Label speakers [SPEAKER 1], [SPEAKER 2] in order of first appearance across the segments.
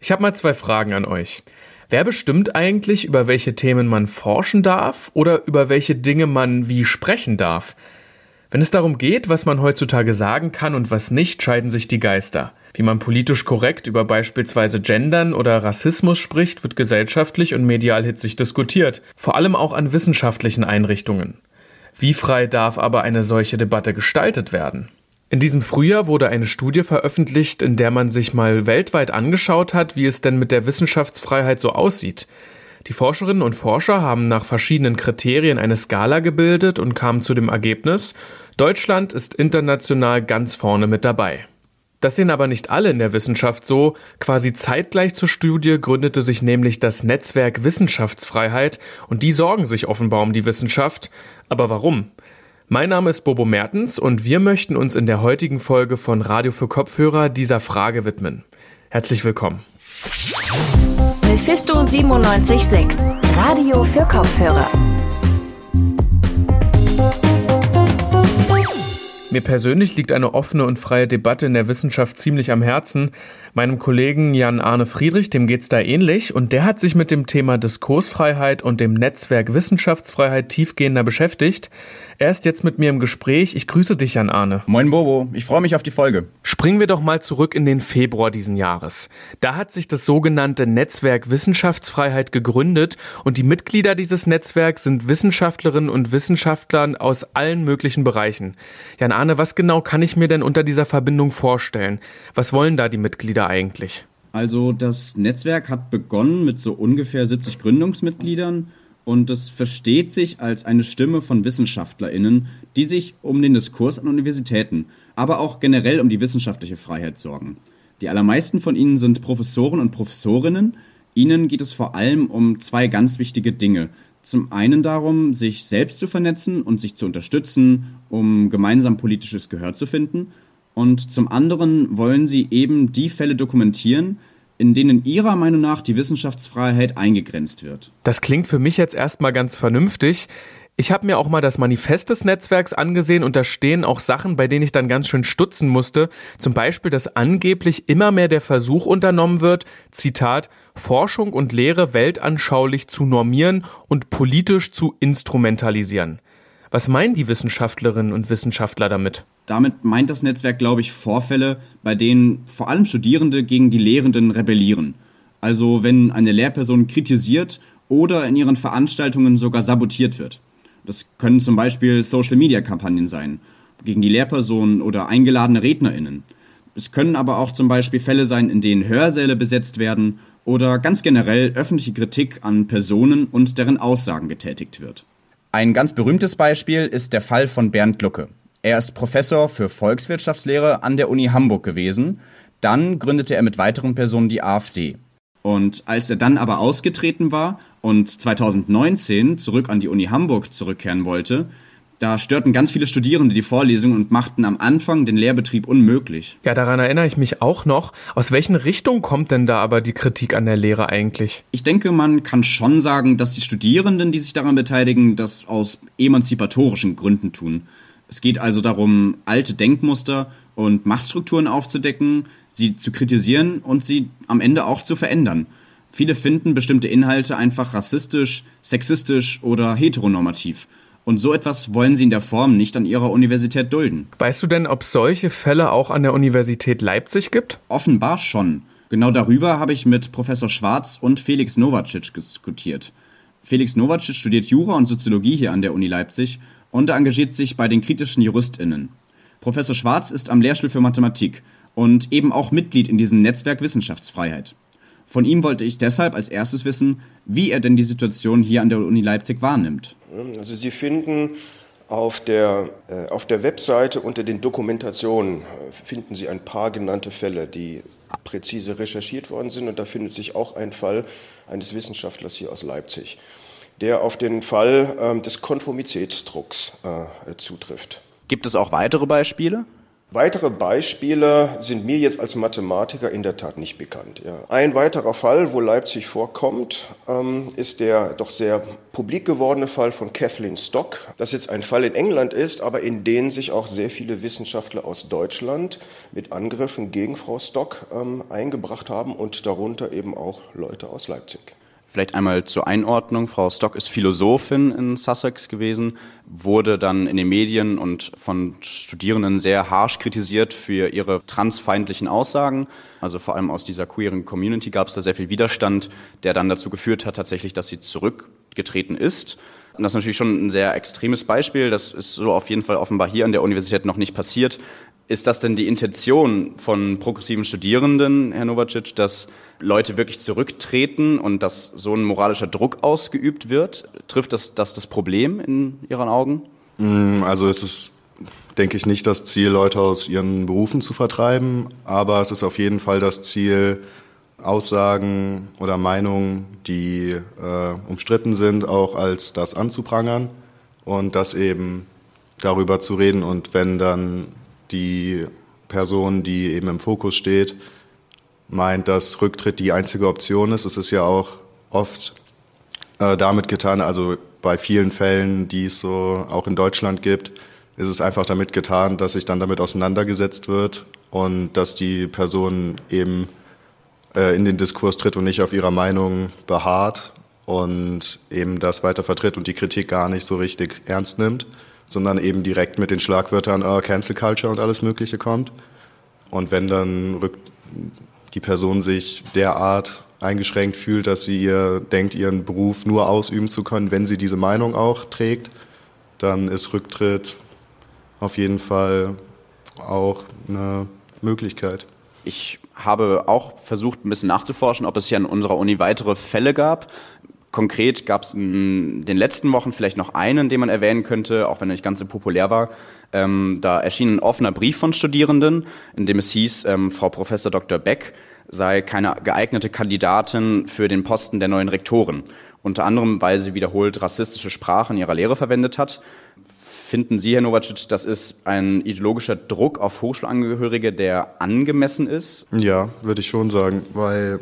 [SPEAKER 1] Ich habe mal zwei Fragen an euch. Wer bestimmt eigentlich, über welche Themen man forschen darf oder über welche Dinge man wie sprechen darf? Wenn es darum geht, was man heutzutage sagen kann und was nicht, scheiden sich die Geister. Wie man politisch korrekt über beispielsweise Gendern oder Rassismus spricht, wird gesellschaftlich und medial hitzig diskutiert, vor allem auch an wissenschaftlichen Einrichtungen. Wie frei darf aber eine solche Debatte gestaltet werden? In diesem Frühjahr wurde eine Studie veröffentlicht, in der man sich mal weltweit angeschaut hat, wie es denn mit der Wissenschaftsfreiheit so aussieht. Die Forscherinnen und Forscher haben nach verschiedenen Kriterien eine Skala gebildet und kamen zu dem Ergebnis, Deutschland ist international ganz vorne mit dabei. Das sehen aber nicht alle in der Wissenschaft so. Quasi zeitgleich zur Studie gründete sich nämlich das Netzwerk Wissenschaftsfreiheit und die sorgen sich offenbar um die Wissenschaft. Aber warum? Mein Name ist Bobo Mertens und wir möchten uns in der heutigen Folge von Radio für Kopfhörer dieser Frage widmen. Herzlich willkommen.
[SPEAKER 2] Mephisto 976, Radio für Kopfhörer.
[SPEAKER 1] Mir persönlich liegt eine offene und freie Debatte in der Wissenschaft ziemlich am Herzen. Meinem Kollegen Jan Arne Friedrich, dem geht's da ähnlich, und der hat sich mit dem Thema Diskursfreiheit und dem Netzwerk Wissenschaftsfreiheit tiefgehender beschäftigt. Er ist jetzt mit mir im Gespräch. Ich grüße dich, Jan Arne.
[SPEAKER 3] Moin Bobo, ich freue mich auf die Folge.
[SPEAKER 1] Springen wir doch mal zurück in den Februar diesen Jahres. Da hat sich das sogenannte Netzwerk Wissenschaftsfreiheit gegründet und die Mitglieder dieses Netzwerks sind Wissenschaftlerinnen und Wissenschaftler aus allen möglichen Bereichen. Jan Arne, was genau kann ich mir denn unter dieser Verbindung vorstellen? Was wollen da die Mitglieder eigentlich?
[SPEAKER 3] Also das Netzwerk hat begonnen mit so ungefähr 70 Gründungsmitgliedern und es versteht sich als eine Stimme von WissenschaftlerInnen, die sich um den Diskurs an Universitäten, aber auch generell um die wissenschaftliche Freiheit sorgen. Die allermeisten von ihnen sind Professoren und Professorinnen. Ihnen geht es vor allem um zwei ganz wichtige Dinge. Zum einen darum, sich selbst zu vernetzen und sich zu unterstützen, um gemeinsam politisches Gehör zu finden. Und zum anderen wollen sie eben die Fälle dokumentieren, in denen Ihrer Meinung nach die Wissenschaftsfreiheit eingegrenzt wird.
[SPEAKER 1] Das klingt für mich jetzt erstmal ganz vernünftig. Ich habe mir auch mal das Manifest des Netzwerks angesehen und da stehen auch Sachen, bei denen ich dann ganz schön stutzen musste. Zum Beispiel, dass angeblich immer mehr der Versuch unternommen wird, Zitat, Forschung und Lehre weltanschaulich zu normieren und politisch zu instrumentalisieren. Was meinen die Wissenschaftlerinnen und Wissenschaftler damit?
[SPEAKER 3] Damit meint das Netzwerk, glaube ich, Vorfälle, bei denen vor allem Studierende gegen die Lehrenden rebellieren. Also wenn eine Lehrperson kritisiert oder in ihren Veranstaltungen sogar sabotiert wird. Das können zum Beispiel Social-Media-Kampagnen sein, gegen die Lehrpersonen oder eingeladene RednerInnen. Es können aber auch zum Beispiel Fälle sein, in denen Hörsäle besetzt werden oder ganz generell öffentliche Kritik an Personen und deren Aussagen getätigt wird. Ein ganz berühmtes Beispiel ist der Fall von Bernd Lucke. Er ist Professor für Volkswirtschaftslehre an der Uni Hamburg gewesen. Dann gründete er mit weiteren Personen die AfD. Und als er dann aber ausgetreten war und 2019 zurück an die Uni Hamburg zurückkehren wollte, da störten ganz viele Studierende die Vorlesungen und machten am Anfang den Lehrbetrieb unmöglich.
[SPEAKER 1] Ja, daran erinnere ich mich auch noch. Aus welchen Richtungen kommt denn da aber die Kritik an der Lehre eigentlich?
[SPEAKER 3] Ich denke, man kann schon sagen, dass die Studierenden, die sich daran beteiligen, das aus emanzipatorischen Gründen tun. Es geht also darum, alte Denkmuster und Machtstrukturen aufzudecken, sie zu kritisieren und sie am Ende auch zu verändern. Viele finden bestimmte Inhalte einfach rassistisch, sexistisch oder heteronormativ. Und so etwas wollen sie in der Form nicht an ihrer Universität dulden.
[SPEAKER 1] Weißt du denn, ob solche Fälle auch an der Universität Leipzig gibt?
[SPEAKER 3] Offenbar schon. Genau darüber habe ich mit Professor Schwarz und Felix Novacic diskutiert. Felix Novacic studiert Jura und Soziologie hier an der Uni Leipzig und er engagiert sich bei den kritischen JuristInnen. Professor Schwarz ist am Lehrstuhl für Mathematik und eben auch Mitglied in diesem Netzwerk Wissenschaftsfreiheit. Von ihm wollte ich deshalb als erstes wissen, wie er denn die Situation hier an der Uni Leipzig wahrnimmt.
[SPEAKER 4] Also Sie finden auf der, äh, auf der Webseite unter den Dokumentationen äh, finden Sie ein paar genannte Fälle, die präzise recherchiert worden sind. Und da findet sich auch ein Fall eines Wissenschaftlers hier aus Leipzig, der auf den Fall äh, des Konformitätsdrucks äh, zutrifft.
[SPEAKER 3] Gibt es auch weitere Beispiele?
[SPEAKER 4] Weitere Beispiele sind mir jetzt als Mathematiker in der Tat nicht bekannt. Ja. Ein weiterer Fall, wo Leipzig vorkommt, ähm, ist der doch sehr publik gewordene Fall von Kathleen Stock. Das jetzt ein Fall in England ist, aber in den sich auch sehr viele Wissenschaftler aus Deutschland mit Angriffen gegen Frau Stock ähm, eingebracht haben und darunter eben auch Leute aus Leipzig.
[SPEAKER 3] Vielleicht einmal zur Einordnung. Frau Stock ist Philosophin in Sussex gewesen, wurde dann in den Medien und von Studierenden sehr harsh kritisiert für ihre transfeindlichen Aussagen. Also vor allem aus dieser queeren Community gab es da sehr viel Widerstand, der dann dazu geführt hat, tatsächlich, dass sie zurückgetreten ist. Und das ist natürlich schon ein sehr extremes Beispiel. Das ist so auf jeden Fall offenbar hier an der Universität noch nicht passiert. Ist das denn die Intention von progressiven Studierenden, Herr Novacic, dass Leute wirklich zurücktreten und dass so ein moralischer Druck ausgeübt wird? Trifft das das, das Problem in Ihren Augen?
[SPEAKER 5] Mm, also es ist, denke ich, nicht das Ziel, Leute aus ihren Berufen zu vertreiben, aber es ist auf jeden Fall das Ziel, Aussagen oder Meinungen, die äh, umstritten sind, auch als das anzuprangern und das eben darüber zu reden. Und wenn dann die Person, die eben im Fokus steht, meint, dass Rücktritt die einzige Option ist. Es ist ja auch oft äh, damit getan, also bei vielen Fällen, die es so auch in Deutschland gibt, ist es einfach damit getan, dass sich dann damit auseinandergesetzt wird und dass die Person eben äh, in den Diskurs tritt und nicht auf ihrer Meinung beharrt und eben das weiter vertritt und die Kritik gar nicht so richtig ernst nimmt, sondern eben direkt mit den Schlagwörtern äh, Cancel Culture und alles Mögliche kommt. Und wenn dann rückt die Person sich derart eingeschränkt fühlt, dass sie ihr denkt, ihren Beruf nur ausüben zu können, wenn sie diese Meinung auch trägt, dann ist Rücktritt auf jeden Fall auch eine Möglichkeit.
[SPEAKER 3] Ich habe auch versucht, ein bisschen nachzuforschen, ob es hier an unserer Uni weitere Fälle gab. Konkret gab es in den letzten Wochen vielleicht noch einen, den man erwähnen könnte, auch wenn er nicht ganz so populär war. Ähm, da erschien ein offener Brief von Studierenden, in dem es hieß, ähm, Frau Professor Dr. Beck sei keine geeignete Kandidatin für den Posten der neuen Rektoren. Unter anderem, weil sie wiederholt rassistische Sprache in ihrer Lehre verwendet hat. Finden Sie, Herr Novacic, das ist ein ideologischer Druck auf Hochschulangehörige, der angemessen ist?
[SPEAKER 5] Ja, würde ich schon sagen, weil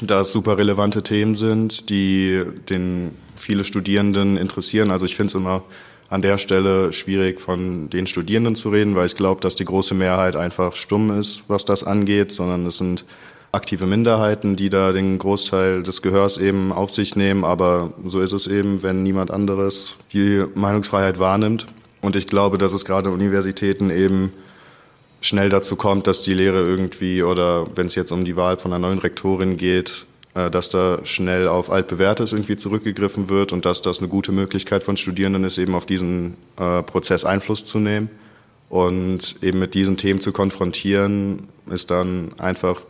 [SPEAKER 5] das super relevante Themen sind, die den viele Studierenden interessieren. Also ich finde es immer an der Stelle schwierig, von den Studierenden zu reden, weil ich glaube, dass die große Mehrheit einfach stumm ist, was das angeht, sondern es sind aktive Minderheiten, die da den Großteil des Gehörs eben auf sich nehmen. Aber so ist es eben, wenn niemand anderes die Meinungsfreiheit wahrnimmt. Und ich glaube, dass es gerade Universitäten eben schnell dazu kommt, dass die Lehre irgendwie oder wenn es jetzt um die Wahl von einer neuen Rektorin geht, äh, dass da schnell auf altbewährtes irgendwie zurückgegriffen wird und dass das eine gute Möglichkeit von Studierenden ist, eben auf diesen äh, Prozess Einfluss zu nehmen. Und eben mit diesen Themen zu konfrontieren, ist dann einfach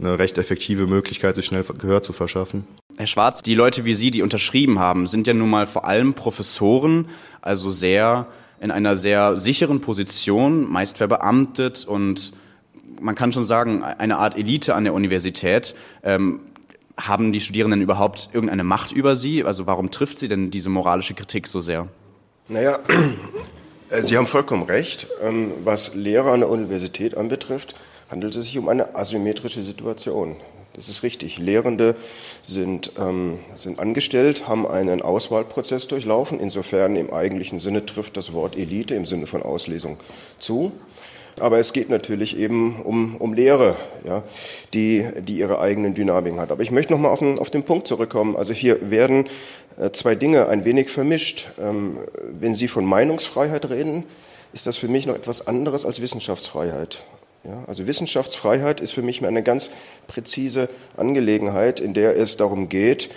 [SPEAKER 5] eine recht effektive Möglichkeit, sich schnell Gehör zu verschaffen.
[SPEAKER 3] Herr Schwarz, die Leute wie Sie, die unterschrieben haben, sind ja nun mal vor allem Professoren, also sehr in einer sehr sicheren Position, meist verbeamtet und man kann schon sagen, eine Art Elite an der Universität. Ähm, haben die Studierenden überhaupt irgendeine Macht über sie? Also warum trifft sie denn diese moralische Kritik so sehr?
[SPEAKER 4] Naja, äh, Sie haben vollkommen recht. Ähm, was Lehrer an der Universität anbetrifft, handelt es sich um eine asymmetrische Situation. Das ist richtig. Lehrende sind, ähm, sind angestellt, haben einen Auswahlprozess durchlaufen. Insofern im eigentlichen Sinne trifft das Wort Elite im Sinne von Auslesung zu. Aber es geht natürlich eben um, um Lehre, ja, die, die ihre eigenen Dynamiken hat. Aber ich möchte nochmal auf den, auf den Punkt zurückkommen. Also hier werden äh, zwei Dinge ein wenig vermischt. Ähm, wenn Sie von Meinungsfreiheit reden, ist das für mich noch etwas anderes als Wissenschaftsfreiheit. Ja, also Wissenschaftsfreiheit ist für mich eine ganz präzise Angelegenheit, in der es darum geht,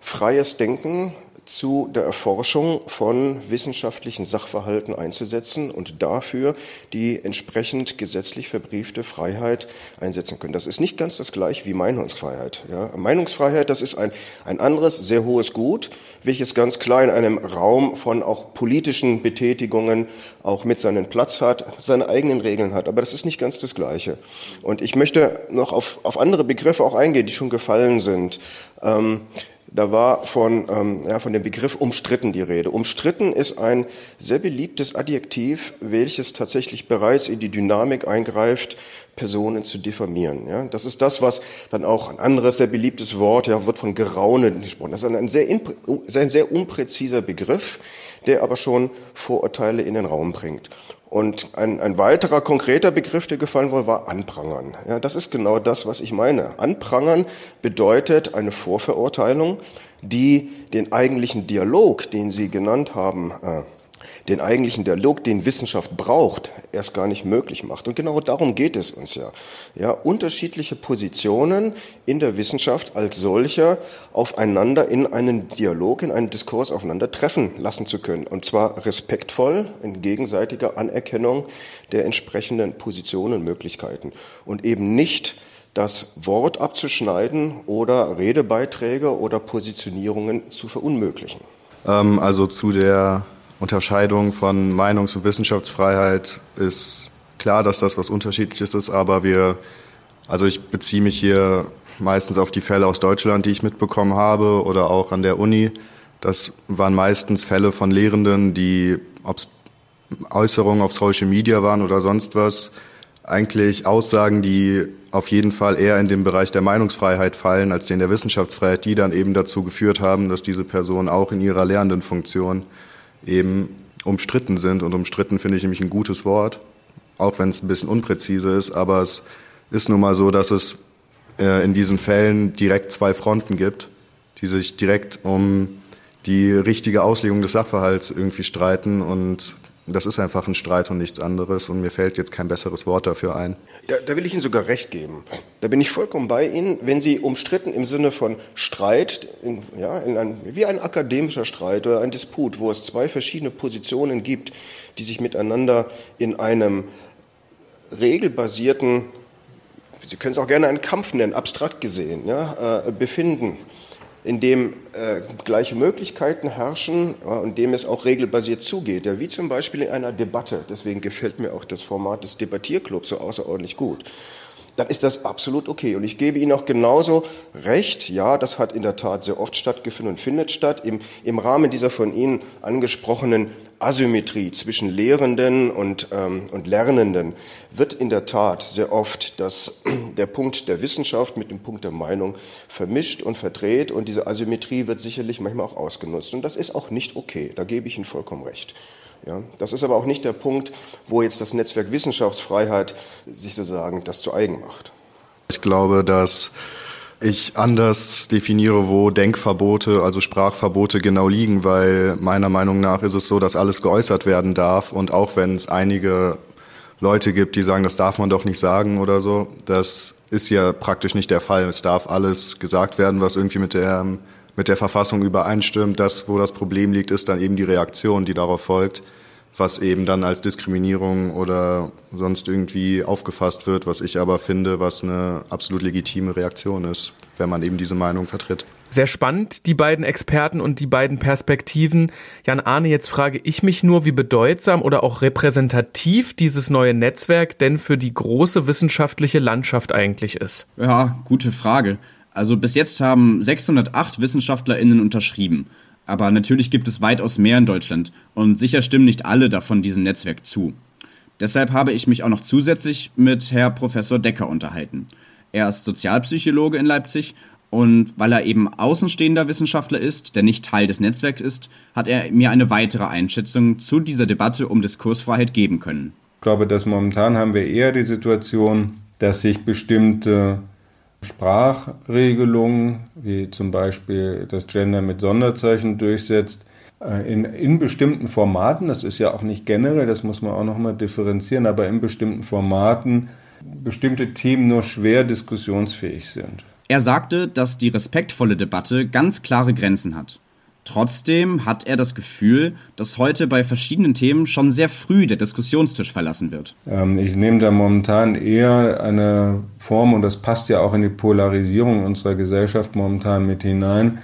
[SPEAKER 4] freies Denken zu der Erforschung von wissenschaftlichen Sachverhalten einzusetzen und dafür die entsprechend gesetzlich verbriefte Freiheit einsetzen können. Das ist nicht ganz das gleiche wie Meinungsfreiheit. Ja, Meinungsfreiheit, das ist ein, ein anderes, sehr hohes Gut, welches ganz klar in einem Raum von auch politischen Betätigungen auch mit seinen Platz hat, seine eigenen Regeln hat. Aber das ist nicht ganz das Gleiche. Und ich möchte noch auf, auf andere Begriffe auch eingehen, die schon gefallen sind. Ähm, Da war von, ähm, ja, von dem Begriff umstritten die Rede. Umstritten ist ein sehr beliebtes Adjektiv, welches tatsächlich bereits in die Dynamik eingreift, Personen zu diffamieren. Ja, das ist das, was dann auch ein anderes sehr beliebtes Wort, ja, wird von Geraunen gesprochen. Das ist ein sehr, ein sehr unpräziser Begriff, der aber schon Vorurteile in den Raum bringt. Und ein, ein weiterer konkreter Begriff, der gefallen wurde, war Anprangern. Ja, das ist genau das, was ich meine. Anprangern bedeutet eine Vorverurteilung, die den eigentlichen Dialog, den Sie genannt haben, äh, den eigentlichen Dialog, den Wissenschaft braucht, erst gar nicht möglich macht. Und genau darum geht es uns ja. Ja, unterschiedliche Positionen in der Wissenschaft als solcher aufeinander in einen Dialog, in einen Diskurs aufeinander treffen lassen zu können. Und zwar respektvoll in gegenseitiger Anerkennung der entsprechenden Positionen Möglichkeiten. Und eben nicht das Wort abzuschneiden oder Redebeiträge oder Positionierungen zu verunmöglichen.
[SPEAKER 5] Ähm, also zu der Unterscheidung von Meinungs- und Wissenschaftsfreiheit ist klar, dass das was Unterschiedliches ist, aber wir, also ich beziehe mich hier meistens auf die Fälle aus Deutschland, die ich mitbekommen habe oder auch an der Uni. Das waren meistens Fälle von Lehrenden, die, ob es Äußerungen auf Social Media waren oder sonst was, eigentlich Aussagen, die auf jeden Fall eher in den Bereich der Meinungsfreiheit fallen als den der Wissenschaftsfreiheit, die dann eben dazu geführt haben, dass diese Person auch in ihrer lehrenden Funktion eben umstritten sind. Und umstritten finde ich nämlich ein gutes Wort, auch wenn es ein bisschen unpräzise ist. Aber es ist nun mal so, dass es äh, in diesen Fällen direkt zwei Fronten gibt, die sich direkt um die richtige Auslegung des Sachverhalts irgendwie streiten und das ist einfach ein Streit und nichts anderes und mir fällt jetzt kein besseres Wort dafür ein.
[SPEAKER 4] Da, da, will ich Ihnen sogar recht geben. Da bin ich vollkommen bei Ihnen. Wenn Sie umstritten im Sinne von Streit, in, ja, in ein, wie ein akademischer Streit oder ein Disput, wo es zwei verschiedene Positionen gibt, die sich miteinander in einem regelbasierten, Sie können es auch gerne einen Kampf nennen, abstrakt gesehen, ja, äh, befinden, in dem äh, gleiche Möglichkeiten herrschen ja, und dem es auch regelbasiert zugeht. Ja, wie zum Beispiel in einer Debatte. Deswegen gefällt mir auch das Format des Debattierclubs so außerordentlich gut dann ist das absolut okay. Und ich gebe Ihnen auch genauso recht, ja, das hat in der Tat sehr oft stattgefunden und findet statt. Im, im Rahmen dieser von Ihnen angesprochenen Asymmetrie zwischen Lehrenden und, ähm, und Lernenden wird in der Tat sehr oft das, der Punkt der Wissenschaft mit dem Punkt der Meinung vermischt und verdreht. Und diese Asymmetrie wird sicherlich manchmal auch ausgenutzt. Und das ist auch nicht okay. Da gebe ich Ihnen vollkommen recht. Ja, das ist aber auch nicht der Punkt, wo jetzt das Netzwerk Wissenschaftsfreiheit sich sozusagen das zu eigen macht.
[SPEAKER 5] Ich glaube, dass ich anders definiere, wo Denkverbote, also Sprachverbote genau liegen, weil meiner Meinung nach ist es so, dass alles geäußert werden darf und auch wenn es einige Leute gibt, die sagen, das darf man doch nicht sagen oder so, das ist ja praktisch nicht der Fall. Es darf alles gesagt werden, was irgendwie mit der mit der Verfassung übereinstimmt. Das, wo das Problem liegt, ist dann eben die Reaktion, die darauf folgt, was eben dann als Diskriminierung oder sonst irgendwie aufgefasst wird, was ich aber finde, was eine absolut legitime Reaktion ist, wenn man eben diese Meinung vertritt.
[SPEAKER 1] Sehr spannend, die beiden Experten und die beiden Perspektiven. Jan Arne, jetzt frage ich mich nur, wie bedeutsam oder auch repräsentativ dieses neue Netzwerk denn für die große wissenschaftliche Landschaft eigentlich ist.
[SPEAKER 3] Ja, gute Frage. Also bis jetzt haben 608 WissenschaftlerInnen unterschrieben. Aber natürlich gibt es weitaus mehr in Deutschland und sicher stimmen nicht alle davon diesem Netzwerk zu. Deshalb habe ich mich auch noch zusätzlich mit Herr Professor Decker unterhalten. Er ist Sozialpsychologe in Leipzig und weil er eben außenstehender Wissenschaftler ist, der nicht Teil des Netzwerks ist, hat er mir eine weitere Einschätzung zu dieser Debatte um Diskursfreiheit geben können.
[SPEAKER 6] Ich glaube, dass momentan haben wir eher die Situation, dass sich bestimmte Sprachregelungen, wie zum Beispiel das Gender mit Sonderzeichen durchsetzt, äh, in, in bestimmten Formaten, das ist ja auch nicht generell, das muss man auch nochmal differenzieren, aber in bestimmten Formaten bestimmte Themen nur schwer diskussionsfähig sind.
[SPEAKER 3] Er sagte, dass die respektvolle Debatte ganz klare Grenzen hat. Trotzdem hat er das Gefühl, dass heute bei verschiedenen Themen schon sehr früh der Diskussionstisch verlassen wird.
[SPEAKER 6] Ähm, ich nehme da momentan eher eine Form, und das passt ja auch in die Polarisierung unserer Gesellschaft momentan mit hinein,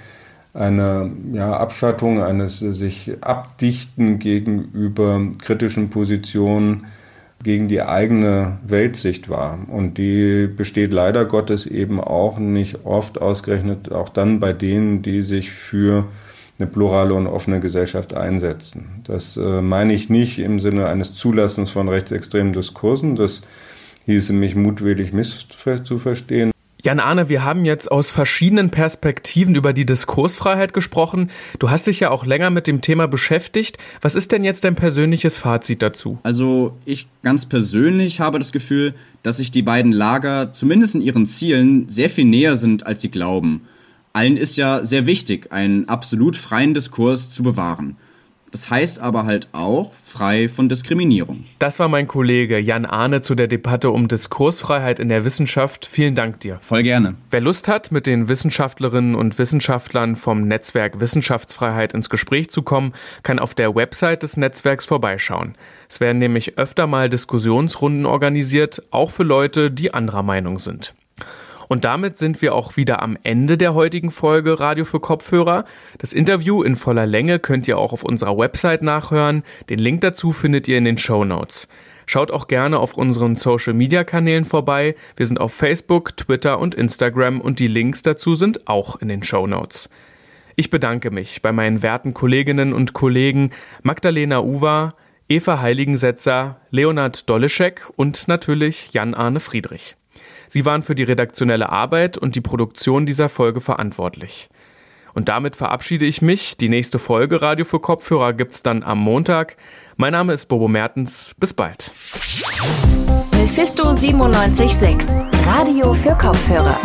[SPEAKER 6] eine ja, Abschattung, eines sich Abdichten gegenüber kritischen Positionen, gegen die eigene Weltsicht war. Und die besteht leider Gottes eben auch nicht oft ausgerechnet, auch dann bei denen, die sich für eine plurale und offene Gesellschaft einsetzen. Das äh, meine ich nicht im Sinne eines Zulassens von rechtsextremen Diskursen. Das hieße mich mutwillig misszuverstehen.
[SPEAKER 1] Jan Arne, wir haben jetzt aus verschiedenen Perspektiven über die Diskursfreiheit gesprochen. Du hast dich ja auch länger mit dem Thema beschäftigt. Was ist denn jetzt dein persönliches Fazit dazu?
[SPEAKER 3] Also ich ganz persönlich habe das Gefühl, dass sich die beiden Lager zumindest in ihren Zielen sehr viel näher sind, als sie glauben. Allen ist ja sehr wichtig, einen absolut freien Diskurs zu bewahren. Das heißt aber halt auch frei von Diskriminierung.
[SPEAKER 1] Das war mein Kollege Jan Ahne zu der Debatte um Diskursfreiheit in der Wissenschaft. Vielen Dank dir.
[SPEAKER 3] Voll gerne.
[SPEAKER 1] Wer Lust hat, mit den Wissenschaftlerinnen und Wissenschaftlern vom Netzwerk Wissenschaftsfreiheit ins Gespräch zu kommen, kann auf der Website des Netzwerks vorbeischauen. Es werden nämlich öfter mal Diskussionsrunden organisiert, auch für Leute, die anderer Meinung sind. Und damit sind wir auch wieder am Ende der heutigen Folge Radio für Kopfhörer. Das Interview in voller Länge könnt ihr auch auf unserer Website nachhören. Den Link dazu findet ihr in den Show Notes. Schaut auch gerne auf unseren Social Media Kanälen vorbei. Wir sind auf Facebook, Twitter und Instagram und die Links dazu sind auch in den Show Notes. Ich bedanke mich bei meinen werten Kolleginnen und Kollegen Magdalena Uwa, Eva Heiligensetzer, Leonard Doleschek und natürlich Jan-Arne Friedrich. Sie waren für die redaktionelle Arbeit und die Produktion dieser Folge verantwortlich. Und damit verabschiede ich mich. Die nächste Folge Radio für Kopfhörer gibt's dann am Montag. Mein Name ist Bobo Mertens. Bis bald.
[SPEAKER 2] Mephisto 976, Radio für Kopfhörer.